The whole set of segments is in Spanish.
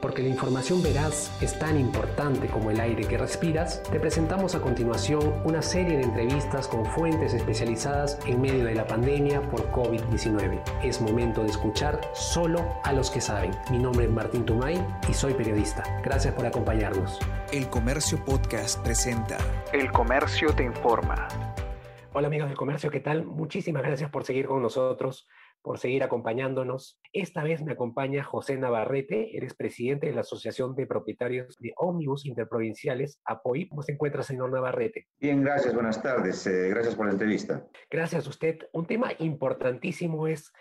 Porque la información veraz es tan importante como el aire que respiras, te presentamos a continuación una serie de entrevistas con fuentes especializadas en medio de la pandemia por COVID-19. Es momento de escuchar solo a los que saben. Mi nombre es Martín Tumay y soy periodista. Gracias por acompañarnos. El Comercio Podcast presenta El Comercio te informa. Hola amigos del comercio, ¿qué tal? Muchísimas gracias por seguir con nosotros por seguir acompañándonos. Esta vez me acompaña José Navarrete, eres presidente de la Asociación de Propietarios de Ómnibus Interprovinciales. ¿Cómo se encuentra, señor Navarrete? Bien, gracias, buenas tardes. Eh, gracias por la entrevista. Gracias a usted. Un tema importantísimo es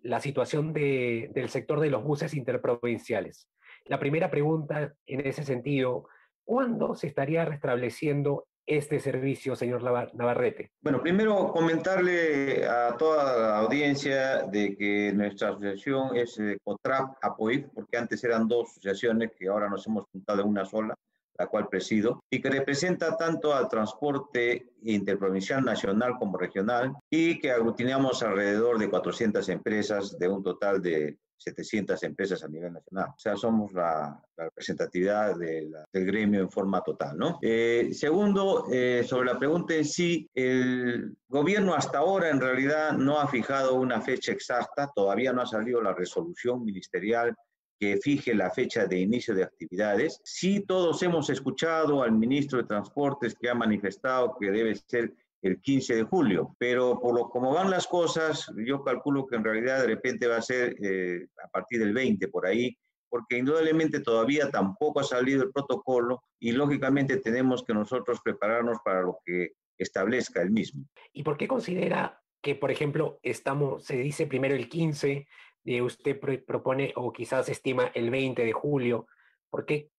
la situación del sector de los buses interprovinciales. La primera pregunta en ese sentido, ¿cuándo se estaría restableciendo este servicio, señor Navarrete? Bueno, primero comentarle a toda la audiencia de que nuestra asociación es eh, COTRAP APOIF, porque antes eran dos asociaciones que ahora nos hemos juntado en una sola, la cual presido, y que representa tanto al transporte interprovincial nacional como regional, y que aglutinamos alrededor de 400 empresas de un total de 700 empresas a nivel nacional. O sea, somos la, representatividad del gremio en forma total, ¿no? Eh, segundo, eh, sobre la pregunta en sí, el gobierno hasta ahora en realidad no ha fijado una fecha exacta, todavía no ha salido la resolución ministerial que fije la fecha de inicio de actividades. Sí, todos hemos escuchado al ministro de Transportes que ha manifestado que debe ser el 15 de julio, pero por lo como van las cosas, yo calculo que en realidad de repente va a ser eh, a partir del 20 por ahí, porque indudablemente todavía tampoco ha salido el protocolo y lógicamente tenemos que nosotros prepararnos para lo que establezca el mismo. ¿Y por qué considera que, por ejemplo, estamos, se dice primero el 15, y usted propone o quizás estima el 20 de julio? ¿Por qué,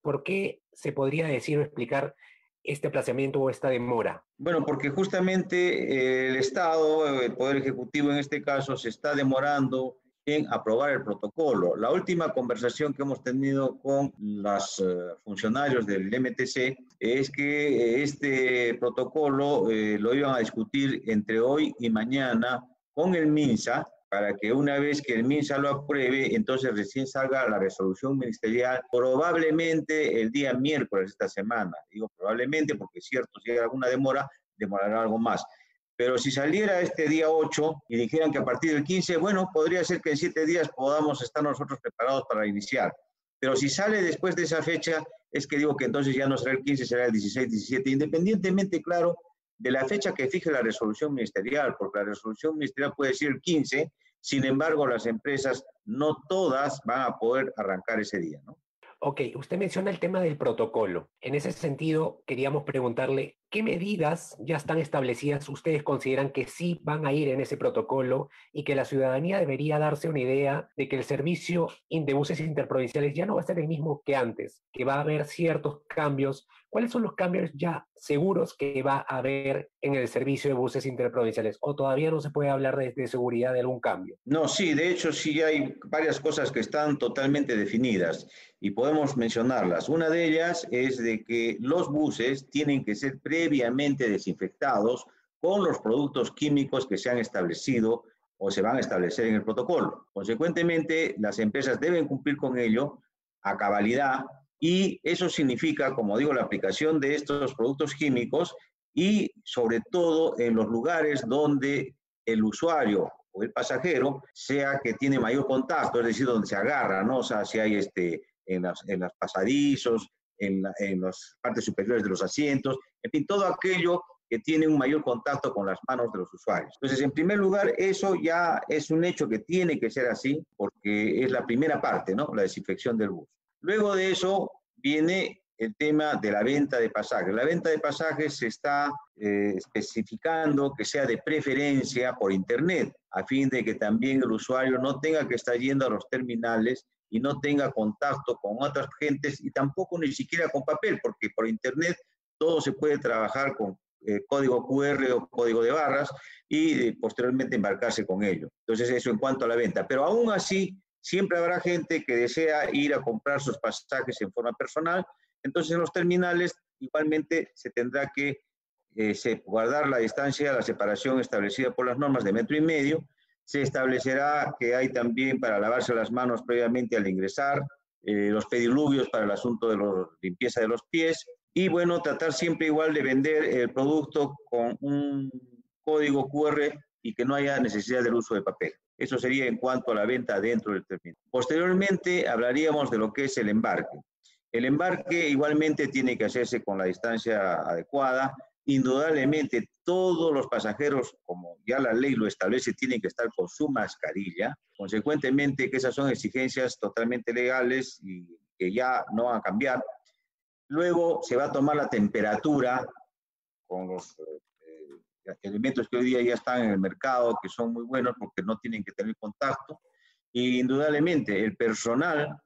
por qué se podría decir o explicar este aplazamiento o esta demora? Bueno, porque justamente el Estado, el Poder Ejecutivo en este caso, se está demorando en aprobar el protocolo. La última conversación que hemos tenido con los eh, funcionarios del MTC es que este protocolo eh, lo iban a discutir entre hoy y mañana con el MINSA para que una vez que el MINSA lo apruebe, entonces recién salga la resolución ministerial, probablemente el día miércoles de esta semana. Digo probablemente porque es cierto, si hay alguna demora, demorará algo más. Pero si saliera este día 8 y dijeran que a partir del 15, bueno, podría ser que en siete días podamos estar nosotros preparados para iniciar. Pero si sale después de esa fecha, es que digo que entonces ya no será el 15, será el 16, 17, independientemente, claro, de la fecha que fije la resolución ministerial, porque la resolución ministerial puede ser el 15 sin embargo, las empresas no todas van a poder arrancar ese día, ¿no? Ok, usted menciona el tema del protocolo. En ese sentido, queríamos preguntarle, ¿qué medidas ya están establecidas ustedes consideran que sí van a ir en ese protocolo y que la ciudadanía debería darse una idea de que el servicio de buses interprovinciales ya no va a ser el mismo que antes, que va a haber ciertos cambios ¿Cuáles son los cambios ya seguros que va a haber en el servicio de buses interprovinciales? ¿O todavía no se puede hablar de, seguridad de algún cambio? No, sí, de hecho sí hay varias cosas que están totalmente definidas y podemos mencionarlas. Una de ellas es de que los buses tienen que ser previamente desinfectados con los productos químicos que se han establecido o se van a establecer en el protocolo. Consecuentemente, las empresas deben cumplir con ello a cabalidad y eso significa, como digo, la aplicación de estos productos químicos y sobre todo en los lugares donde el usuario o el pasajero sea que tiene mayor contacto, es decir, donde se agarra, ¿no? O sea, si hay este, en, los en pasadizos, en, en las partes superiores de los asientos, en fin, todo aquello que tiene un mayor contacto con las manos de los usuarios. Entonces, en primer lugar, eso ya es un hecho que tiene que ser así, porque es la primera parte, ¿no? La desinfección del bus. Luego de eso viene el tema de la venta de pasajes. La venta de pasajes se está eh, especificando que sea de preferencia por Internet, a fin de que también el usuario no tenga que estar yendo a los terminales y no tenga contacto con otras gentes y tampoco ni siquiera con papel, porque por Internet todo se puede trabajar con eh, código QR o código de barras y eh, posteriormente embarcarse con ello. Entonces eso en cuanto a la venta. Pero aún así, Siempre habrá gente que desea ir a comprar sus pasajes en forma personal, entonces en los terminales igualmente se tendrá que eh, guardar la distancia, la separación establecida por las normas de metro y medio. Se establecerá que hay también para lavarse las manos previamente al ingresar eh, los pediluvios para el asunto de la limpieza de los pies y bueno, tratar siempre igual de vender el producto con un código QR y que no haya necesidad del uso de papel. Eso sería en cuanto a la venta dentro del término. Posteriormente hablaríamos de lo que es el embarque. El embarque igualmente tiene que hacerse con la distancia adecuada. Indudablemente todos los pasajeros, como ya la ley lo establece, tienen que estar con su mascarilla. Consecuentemente, que esas son exigencias totalmente legales y que ya no van a cambiar. Luego se va a tomar la temperatura con los eh, elementos que hoy día ya están en el mercado, que son muy buenos porque no tienen que tener contacto. Y indudablemente el personal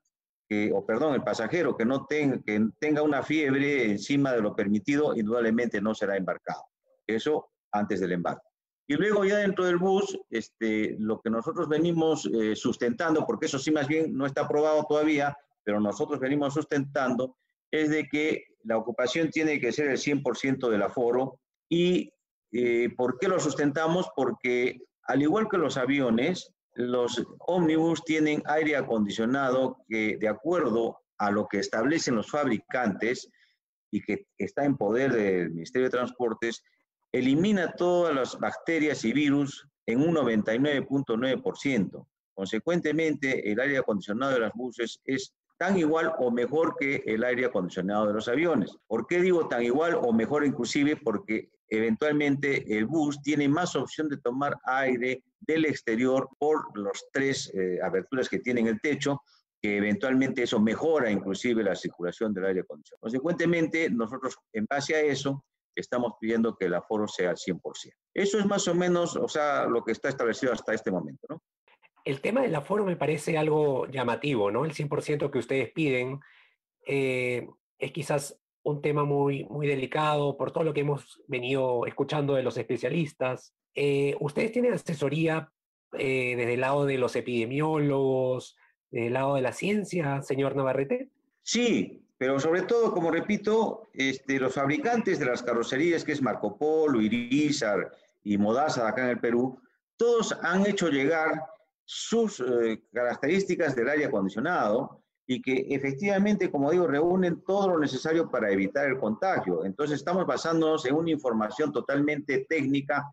o perdón, el pasajero que no tenga, que tenga una fiebre encima de lo permitido, indudablemente no será embarcado. Eso antes del embarque. Y luego ya dentro del bus, este, lo que nosotros venimos eh, sustentando, porque eso sí más bien no está aprobado todavía, pero nosotros venimos sustentando, es de que la ocupación tiene que ser el 100% del aforo. ¿Y eh, por qué lo sustentamos? Porque al igual que los aviones, los ómnibus tienen aire acondicionado que, de acuerdo a lo que establecen los fabricantes y que está en poder del Ministerio de Transportes, elimina todas las bacterias y virus en un 99.9%. Consecuentemente, el aire acondicionado de los buses es tan igual o mejor que el aire acondicionado de los aviones. ¿Por qué digo tan igual o mejor inclusive? Porque eventualmente el bus tiene más opción de tomar aire del exterior por los tres eh, aberturas que tiene en el techo, que eventualmente eso mejora inclusive la circulación del aire acondicionado. Consecuentemente, nosotros en base a eso estamos pidiendo que el aforo sea al 100%. Eso es más o menos, o sea, lo que está establecido hasta este momento. El tema del aforo me parece algo llamativo, ¿no? El 100% que ustedes piden eh, es quizás un tema muy, muy delicado por todo lo que hemos venido escuchando de los especialistas. Eh, ¿Ustedes tienen asesoría eh, desde el lado de los epidemiólogos, desde el lado de la ciencia, señor Navarrete? Sí, pero sobre todo, como repito, este, los fabricantes de las carrocerías, que es Marco Polo, Irizar y Modaza acá en el Perú, todos han hecho llegar sus eh, características del aire acondicionado y que efectivamente, como digo, reúnen todo lo necesario para evitar el contagio. Entonces estamos basándonos en una información totalmente técnica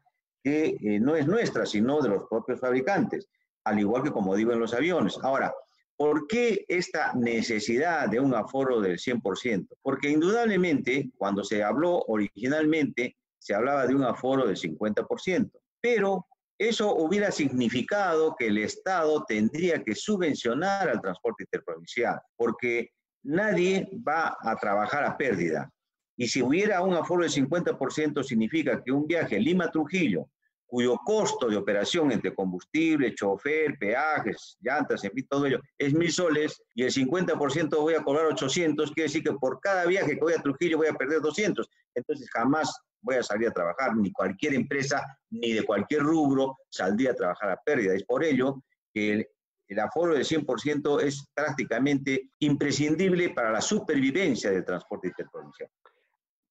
eh, no es nuestra, sino de los propios fabricantes, al igual que como digo en los aviones. Ahora, ¿por qué esta necesidad de un aforo del 100%? Porque indudablemente, cuando se habló originalmente, se hablaba de un aforo del 50%, pero eso hubiera significado que el Estado tendría que subvencionar al transporte interprovincial, porque nadie va a trabajar a pérdida. Y si hubiera un aforo del 50%, significa que un viaje Lima-Trujillo, cuyo costo de operación entre combustible, chofer, peajes, llantas, en fin, todo ello, es mil soles, y el 50% voy a cobrar 800, quiere decir que por cada viaje que voy a Trujillo voy a perder 200. Entonces jamás voy a salir a trabajar, ni cualquier empresa, ni de cualquier rubro saldría a trabajar a pérdida. Es por ello que el, aforo del 100% es prácticamente imprescindible para la supervivencia del transporte interprovincial.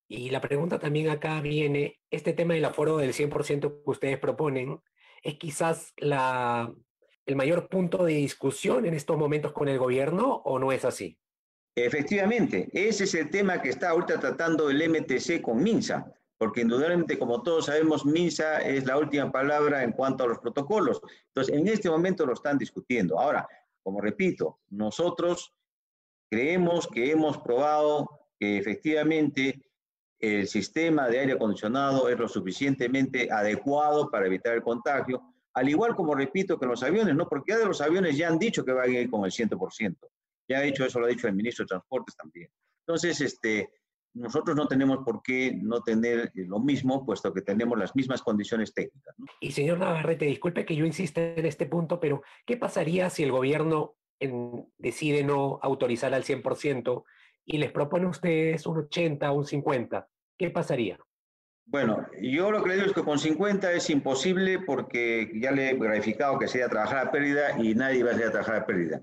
Y la pregunta también acá viene, este tema del aforo del 100% que ustedes proponen, ¿es quizás la, el mayor punto de discusión en estos momentos con el gobierno o no es así? Efectivamente, ese es el tema que está ahorita tratando el MTC con MINSA porque indudablemente, como todos sabemos, MINSA es la última palabra en cuanto a los protocolos. Entonces, en este momento lo están discutiendo. Ahora, como repito, nosotros creemos que hemos probado que efectivamente el sistema de aire acondicionado es lo suficientemente adecuado para evitar el contagio, al igual como repito que los aviones, ¿no? Porque ya de los aviones ya han dicho que van a ir con el 100%. Ya ha dicho eso, lo ha dicho el ministro de Transportes también. Entonces, este, nosotros no tenemos por qué no tener lo mismo, puesto que tenemos las mismas condiciones técnicas. Y señor Navarrete, disculpe que yo insista en este punto, pero ¿qué pasaría si el gobierno decide no autorizar al 100% y les propone a ustedes un 80 o un 50? ¿Qué pasaría? Bueno, yo lo que le digo es que con 50 es imposible porque ya le he verificado que sería trabajar a pérdida y nadie va a ser a trabajar a pérdida.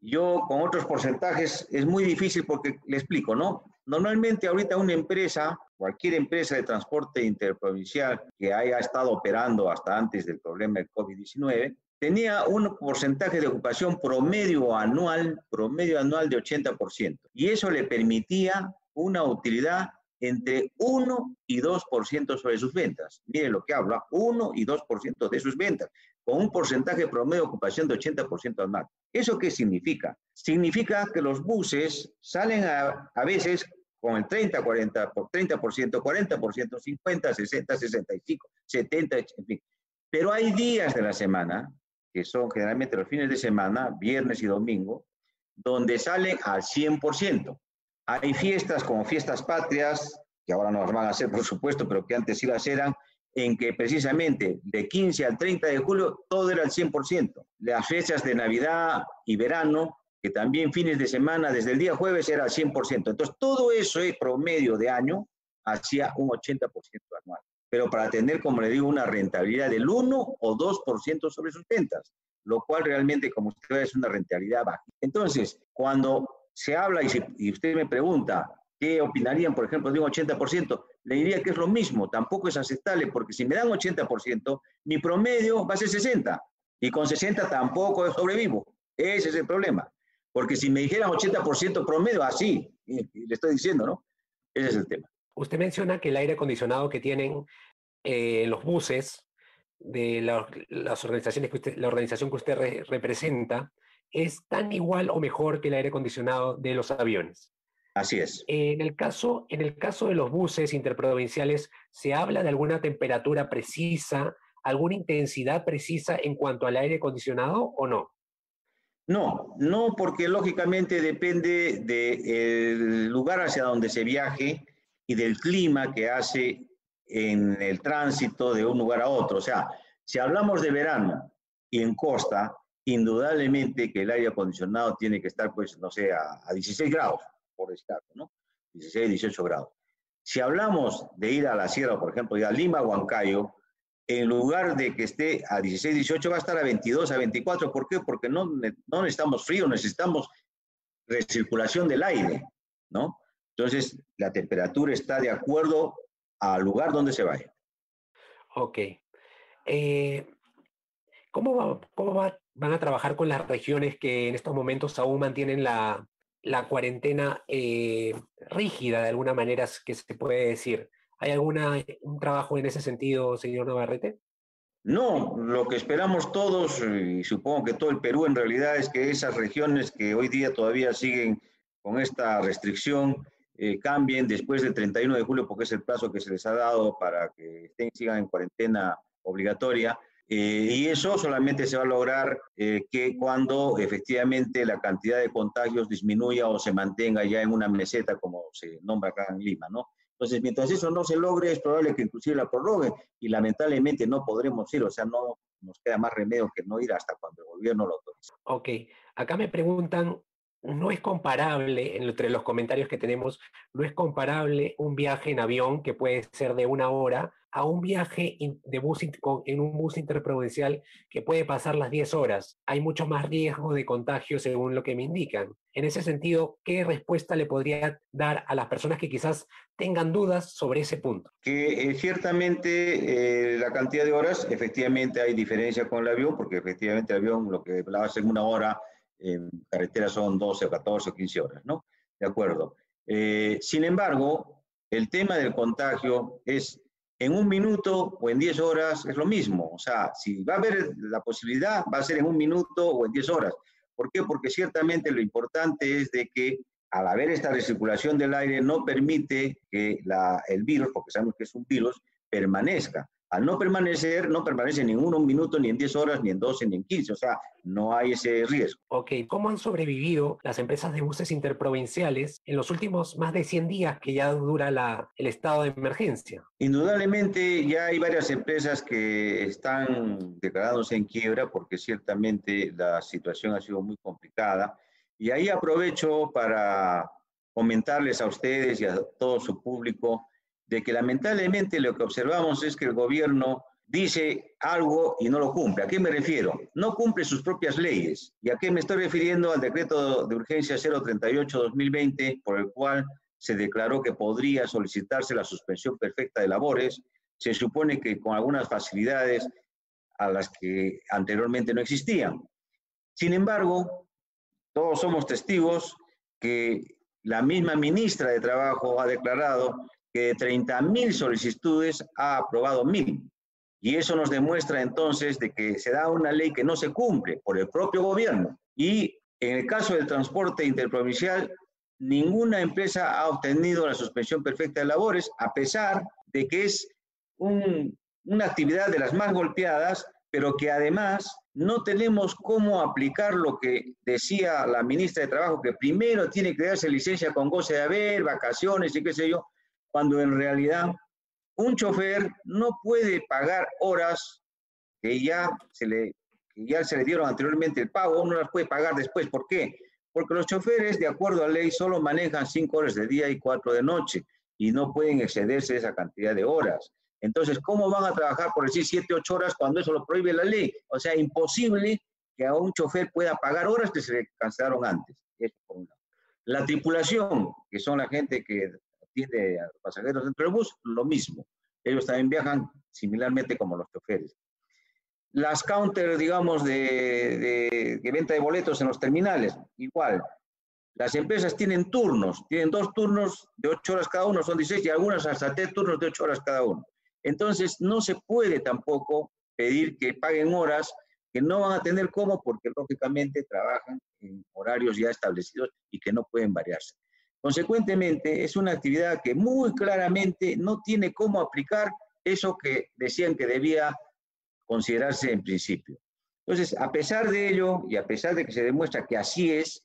Yo con otros porcentajes es muy difícil porque le explico, ¿no? Normalmente ahorita una empresa, cualquier empresa de transporte interprovincial que haya estado operando hasta antes del problema del COVID-19, tenía un porcentaje de ocupación promedio anual, promedio anual de 80%. Y eso le permitía una utilidad entre 1 y 2% sobre sus ventas. Mire lo que habla, 1 y 2% de sus ventas, con un porcentaje promedio de ocupación de 80% anual. ¿Eso qué significa? Significa que los buses salen a, a veces con el 30, 40, por 30%, 40%, 50, 60, 65, 70, en fin. Pero hay días de la semana, que son generalmente los fines de semana, viernes y domingo, donde salen al 100%. Hay fiestas como fiestas patrias, que ahora no las van a hacer, por supuesto, pero que antes sí las eran, en que precisamente de 15 al 30 de julio todo era al 100%. Las fechas de Navidad y verano que también fines de semana, desde el día jueves, era al 100%. Entonces, todo eso es promedio de año hacia un 80% anual. Pero para tener, como le digo, una rentabilidad del 1 o 2% sobre sus ventas, lo cual realmente, como usted ve, es una rentabilidad baja. Entonces, cuando se habla y, y usted me pregunta qué opinarían, por ejemplo, de un 80%, le diría que es lo mismo, tampoco es aceptable, porque si me dan 80%, mi promedio va a ser 60, y con 60 tampoco sobrevivo. Ese es el problema. Porque si me dijeran 80% promedio, así, le estoy diciendo, ¿no? Ese es el tema. Usted menciona que el aire acondicionado que tienen eh, los buses de la, las organizaciones que usted, la organización que usted representa es tan igual o mejor que el aire acondicionado de los aviones. Así es. En el caso, en el caso de los buses interprovinciales, ¿se habla de alguna temperatura precisa, alguna intensidad precisa en cuanto al aire acondicionado o no? No, no porque lógicamente depende del lugar hacia donde se viaje y del clima que hace en el tránsito de un lugar a otro. O sea, si hablamos de verano y en costa, indudablemente que el aire acondicionado tiene que estar, pues, no sé, a, 16 grados, por descargo, ¿no? 16, 18 grados. Si hablamos de ir a la sierra, por ejemplo, ir a Lima, Huancayo, en lugar de que esté a 16, 18, va a estar a 22, a 24. ¿Por qué? Porque no, no necesitamos frío, necesitamos recirculación del aire, ¿no? Entonces, la temperatura está de acuerdo al lugar donde se vaya. Ok. Eh, ¿Cómo, cómo van a trabajar con las regiones que en estos momentos aún mantienen la, la cuarentena eh, rígida, de alguna manera que se puede decir? ¿Hay algún trabajo en ese sentido, señor Navarrete? No, lo que esperamos todos, y supongo que todo el Perú en realidad, es que esas regiones que hoy día todavía siguen con esta restricción eh, cambien después del 31 de julio, porque es el plazo que se les ha dado para que estén, sigan en cuarentena obligatoria. Eh, y eso solamente se va a lograr eh, que cuando efectivamente la cantidad de contagios disminuya o se mantenga ya en una meseta, como se nombra acá en Lima, ¿no? Entonces, mientras eso no se logre, es probable que inclusive la prorroguen y lamentablemente no podremos ir, o sea, no nos queda más remedio que no ir hasta cuando el gobierno lo autorice. Ok, acá me preguntan, no es comparable, entre los comentarios que tenemos, no es comparable un viaje en avión que puede ser de una hora a un viaje de bus en un bus interprovincial que puede pasar las 10 horas. Hay mucho más riesgo de contagio según lo que me indican. En ese sentido, ¿qué respuesta le podría dar a las personas que quizás tengan dudas sobre ese punto? Que eh, ciertamente eh, la cantidad de horas, efectivamente hay diferencia con el avión, porque efectivamente el avión lo que hablaba en una hora, en carretera son 12, 14 o 15 horas, ¿no? De acuerdo. Eh, sin embargo, el tema del contagio es en un minuto o en 10 horas es lo mismo. O sea, si va a haber la posibilidad, va a ser en un minuto o en 10 horas. ¿Por qué? Porque ciertamente lo importante es de que al haber esta recirculación del aire no permite que la, el virus, porque sabemos que es un virus, permanezca. Al no permanecer, no permanece ni en un minuto, ni en 10 horas, ni en 12, ni en 15. O sea, no hay ese riesgo. Ok, ¿cómo han sobrevivido las empresas de buses interprovinciales en los últimos más de 100 días que ya dura la, el estado de emergencia? Indudablemente ya hay varias empresas que están declarándose en quiebra porque ciertamente la situación ha sido muy complicada. Y ahí aprovecho para comentarles a ustedes y a todo su público de que lamentablemente lo que observamos es que el gobierno dice algo y no lo cumple. ¿A qué me refiero? No cumple sus propias leyes. ¿Y a qué me estoy refiriendo? Al decreto de urgencia 038-2020, por el cual se declaró que podría solicitarse la suspensión perfecta de labores. Se supone que con algunas facilidades a las que anteriormente no existían. Sin embargo, todos somos testigos que la misma ministra de Trabajo ha declarado que de 30 mil solicitudes ha aprobado mil. Y eso nos demuestra entonces de que se da una ley que no se cumple por el propio gobierno. Y en el caso del transporte interprovincial, ninguna empresa ha obtenido la suspensión perfecta de labores, a pesar de que es una actividad de las más golpeadas, pero que además no tenemos cómo aplicar lo que decía la ministra de Trabajo, que primero tiene que darse licencia con goce de haber, vacaciones y qué sé yo, cuando en realidad un chofer no puede pagar horas que ya se le, que ya se le dieron anteriormente el pago, no las puede pagar después. ¿Por qué? Porque los choferes, de acuerdo a ley, solo manejan cinco horas de día y cuatro de noche y no pueden excederse esa cantidad de horas. Entonces, ¿cómo van a trabajar por decir siete, ocho horas cuando eso lo prohíbe la ley? O sea, imposible que a un chofer pueda pagar horas que se le cancelaron antes. Eso por un lado. La tripulación, que son la gente que los pasajeros dentro del bus, lo mismo. Ellos también viajan similarmente como los choferes. Las counters, digamos, de, venta de boletos en los terminales, igual. Las empresas tienen turnos, tienen dos turnos de ocho horas cada uno, son 16, y algunas hasta tres turnos de ocho horas cada uno. Entonces, no se puede tampoco pedir que paguen horas que no van a tener cómo, porque lógicamente trabajan en horarios ya establecidos y que no pueden variarse. Consecuentemente, es una actividad que muy claramente no tiene cómo aplicar eso que decían que debía considerarse en principio. Entonces, a pesar de ello y a pesar de que se demuestra que así es,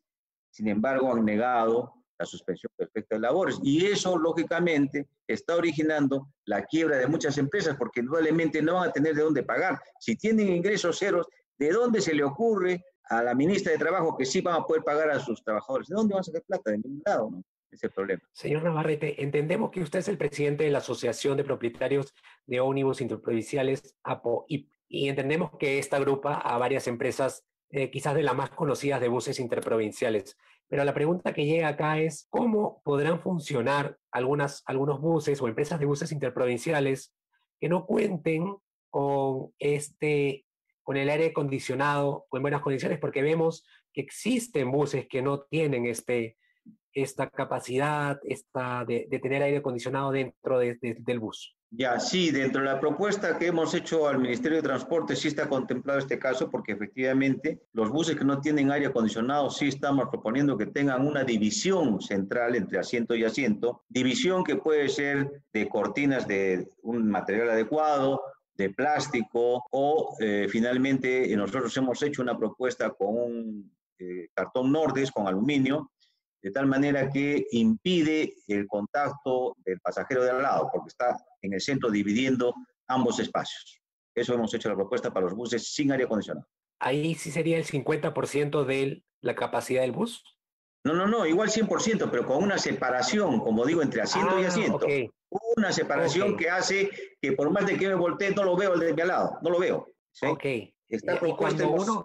sin embargo, han negado la suspensión perfecta de labores. Y eso, lógicamente, está originando la quiebra de muchas empresas porque probablemente no van a tener de dónde pagar. Si tienen ingresos ceros, ¿de dónde se le ocurre a la ministra de Trabajo que sí van a poder pagar a sus trabajadores? ¿De dónde van a sacar plata? De ningún lado, ¿no? ese problema. Señor Navarrete, entendemos que usted es el presidente de la Asociación de Propietarios de Ómnibus Interprovinciales, APO, y, entendemos que esta agrupa a varias empresas, eh, quizás de las más conocidas de buses interprovinciales. Pero la pregunta que llega acá es, ¿cómo podrán funcionar algunas, algunos buses o empresas de buses interprovinciales que no cuenten con, este, con el aire acondicionado o en buenas condiciones? Porque vemos que existen buses que no tienen este, esta capacidad esta de, tener aire acondicionado dentro del bus. Ya, sí, dentro de la propuesta que hemos hecho al Ministerio de Transporte sí está contemplado este caso porque efectivamente los buses que no tienen aire acondicionado sí estamos proponiendo que tengan una división central entre asiento y asiento, división que puede ser de cortinas de un material adecuado, de plástico o eh, finalmente nosotros hemos hecho una propuesta con un eh, cartón Nordes con aluminio de tal manera que impide el contacto del pasajero de al lado, porque está en el centro dividiendo ambos espacios. Eso hemos hecho la propuesta para los buses sin aire acondicionado. Ahí sí sería el 50% de la capacidad del bus. No, no, no, igual 100%, pero con una separación, como digo, entre asiento y ah, asiento. Una separación que hace que por más de que me voltee, no lo veo el de mi lado, no lo veo. Ok. Está propuesta uno,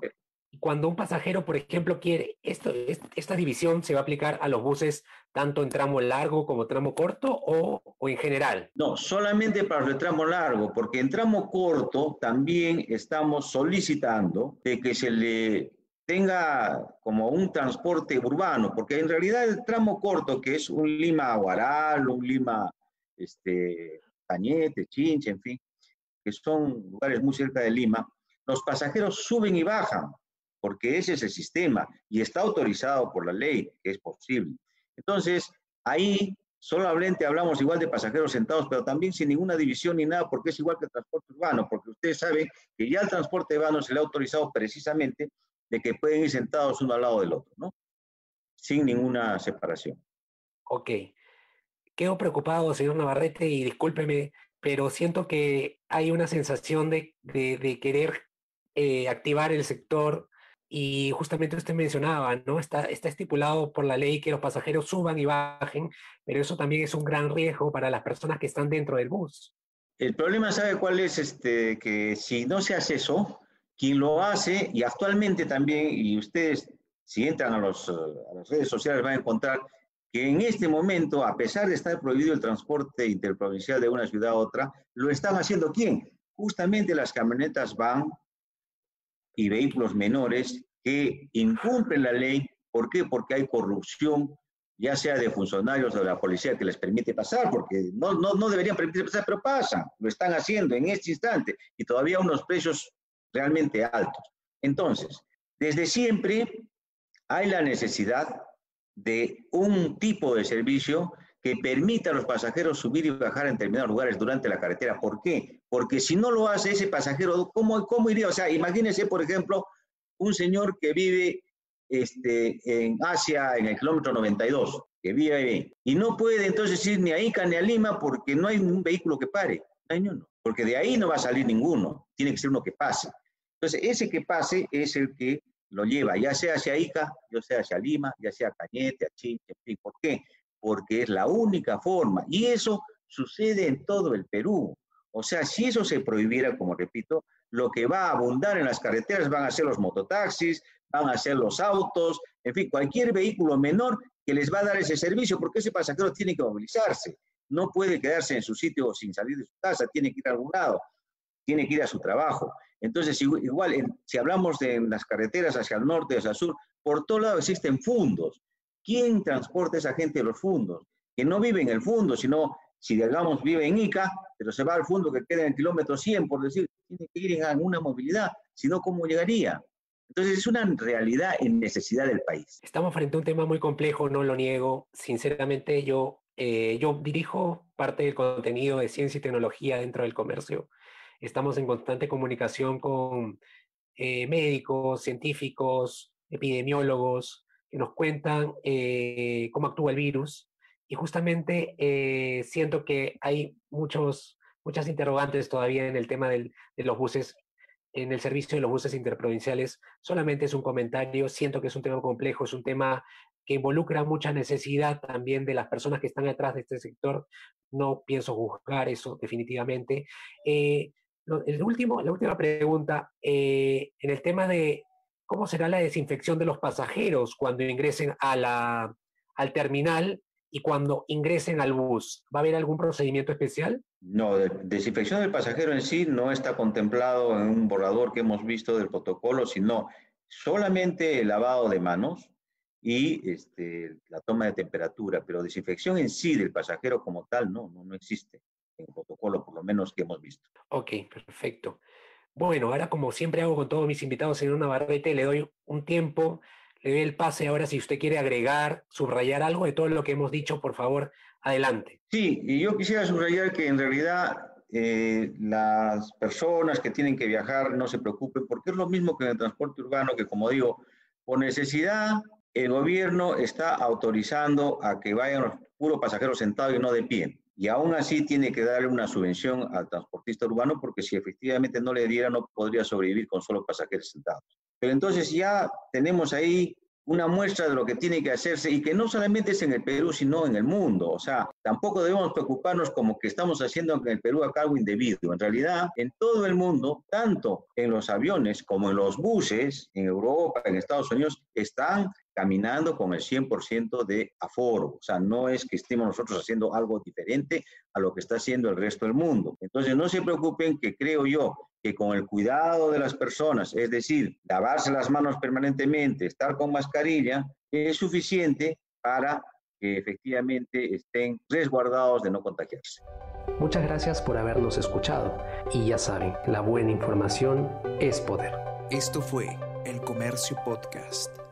cuando un pasajero, por ejemplo, quiere, esto, esta división se va a aplicar a los buses tanto en tramo largo como tramo corto o, o en general? No, solamente para el tramo largo, porque en tramo corto también estamos solicitando de que se le tenga como un transporte urbano, porque en realidad el tramo corto, que es un Lima Guaral, un Lima este, Cañete, Chinche, en fin, que son lugares muy cerca de Lima, los pasajeros suben y bajan, porque ese es el sistema y está autorizado por la ley, que es posible. Entonces, ahí solamente hablamos igual de pasajeros sentados, pero también sin ninguna división ni nada, porque es igual que el transporte urbano, porque ustedes saben que ya el transporte urbano se le ha autorizado precisamente de que pueden ir sentados uno al lado del otro, ¿no? Sin ninguna separación. Ok. Quedo preocupado, señor Navarrete, y discúlpeme, pero siento que hay una sensación de, querer eh, activar el sector y justamente usted mencionaba, ¿no? Está, está estipulado por la ley que los pasajeros suban y bajen, pero eso también es un gran riesgo para las personas que están dentro del bus. El problema, ¿sabe cuál es? Este, que si no se hace eso, quien lo hace, y actualmente también, y ustedes, si entran a, los, a las redes sociales, van a encontrar que en este momento, a pesar de estar prohibido el transporte interprovincial de una ciudad a otra, lo están haciendo quién? justamente las camionetas van y vehículos menores que incumplen la ley. ¿Por qué? Porque hay corrupción, ya sea de funcionarios o de la policía que les permite pasar, porque no, no, no deberían permitir pasar, pero pasan, lo están haciendo en este instante y todavía unos precios realmente altos. Entonces, desde siempre hay la necesidad de un tipo de servicio que permita a los pasajeros subir y bajar en determinados lugares durante la carretera. ¿Por qué? Porque si no lo hace ese pasajero, ¿cómo, cómo iría? O sea, imagínese, por ejemplo, un señor que vive este, en Asia, en el kilómetro 92, que vive ahí, y no puede entonces ir ni a Ica ni a Lima porque no hay un vehículo que pare, no hay uno, porque de ahí no va a salir ninguno, tiene que ser uno que pase. Entonces, ese que pase es el que lo lleva, ya sea hacia Ica, ya sea hacia Lima, ya sea a Cañete, a Chinche, en fin. ¿Por qué? Porque es la única forma. Y eso sucede en todo el Perú. O sea, si eso se prohibiera, como repito, lo que va a abundar en las carreteras van a ser los mototaxis, van a ser los autos, en fin, cualquier vehículo menor que les va a dar ese servicio, porque ese pasajero tiene que movilizarse. No puede quedarse en su sitio sin salir de su casa, tiene que ir a algún lado, tiene que ir a su trabajo. Entonces, igual, si hablamos de las carreteras hacia el norte, hacia el sur, por todo lado existen fundos. ¿Quién transporta a esa gente de los fundos? Que no vive en el fundo, sino, si digamos, vive en Ica, pero se va al fondo que queda en el kilómetro 100, por decir, tiene que ir en alguna movilidad, si no, ¿cómo llegaría? Entonces es una realidad en necesidad del país. Estamos frente a un tema muy complejo, no lo niego. Sinceramente, yo, eh, yo dirijo parte del contenido de ciencia y tecnología dentro del comercio Estamos en constante comunicación con eh, médicos, científicos, epidemiólogos, que nos cuentan eh, cómo actúa el virus. Y justamente eh, siento que hay muchos, muchas interrogantes todavía en el tema de los buses, en el servicio de los buses interprovinciales. Solamente es un comentario, siento que es un tema complejo, es un tema que involucra mucha necesidad también de las personas que están detrás de este sector. No pienso juzgar eso definitivamente el último, la última pregunta, eh, en el tema de cómo será la desinfección de los pasajeros cuando ingresen a la, al terminal y cuando ingresen al bus. ¿Va a haber algún procedimiento especial? No, desinfección del pasajero en sí no está contemplado en un borrador que hemos visto del protocolo, sino solamente el lavado de manos y este, la toma de temperatura, pero desinfección en sí del pasajero como tal no, no, no existe en protocolo, por lo menos que hemos visto. Ok, perfecto. Bueno, ahora como siempre hago con todos mis invitados en una barrete, le doy un tiempo, le doy el pase ahora si usted quiere agregar, subrayar algo de todo lo que hemos dicho, por favor, adelante. Sí, y yo quisiera subrayar que en realidad eh, las personas que tienen que viajar no se preocupen, porque es lo mismo que en el transporte urbano, que como digo, por necesidad, el gobierno está autorizando a que vayan los puros pasajeros sentados y no de pie y aún así tiene que darle una subvención al transportista urbano porque si efectivamente no le diera no podría sobrevivir con solo pasajeros sentados. Pero entonces ya tenemos ahí una muestra de lo que tiene que hacerse y que no solamente es en el Perú, sino en el mundo. O sea, tampoco debemos preocuparnos como que estamos haciendo en el Perú acá algo indebido. En realidad, en todo el mundo, tanto en los aviones como en los buses, en Europa, en Estados Unidos, están caminando con el 100% de aforo. O sea, no es que estemos nosotros haciendo algo diferente a lo que está haciendo el resto del mundo. Entonces, no se preocupen que creo yo que con el cuidado de las personas, es decir, lavarse las manos permanentemente, estar con mascarilla, es suficiente para que efectivamente estén resguardados de no contagiarse. Muchas gracias por habernos escuchado y ya saben, la buena información es poder. Esto fue El Comercio Podcast.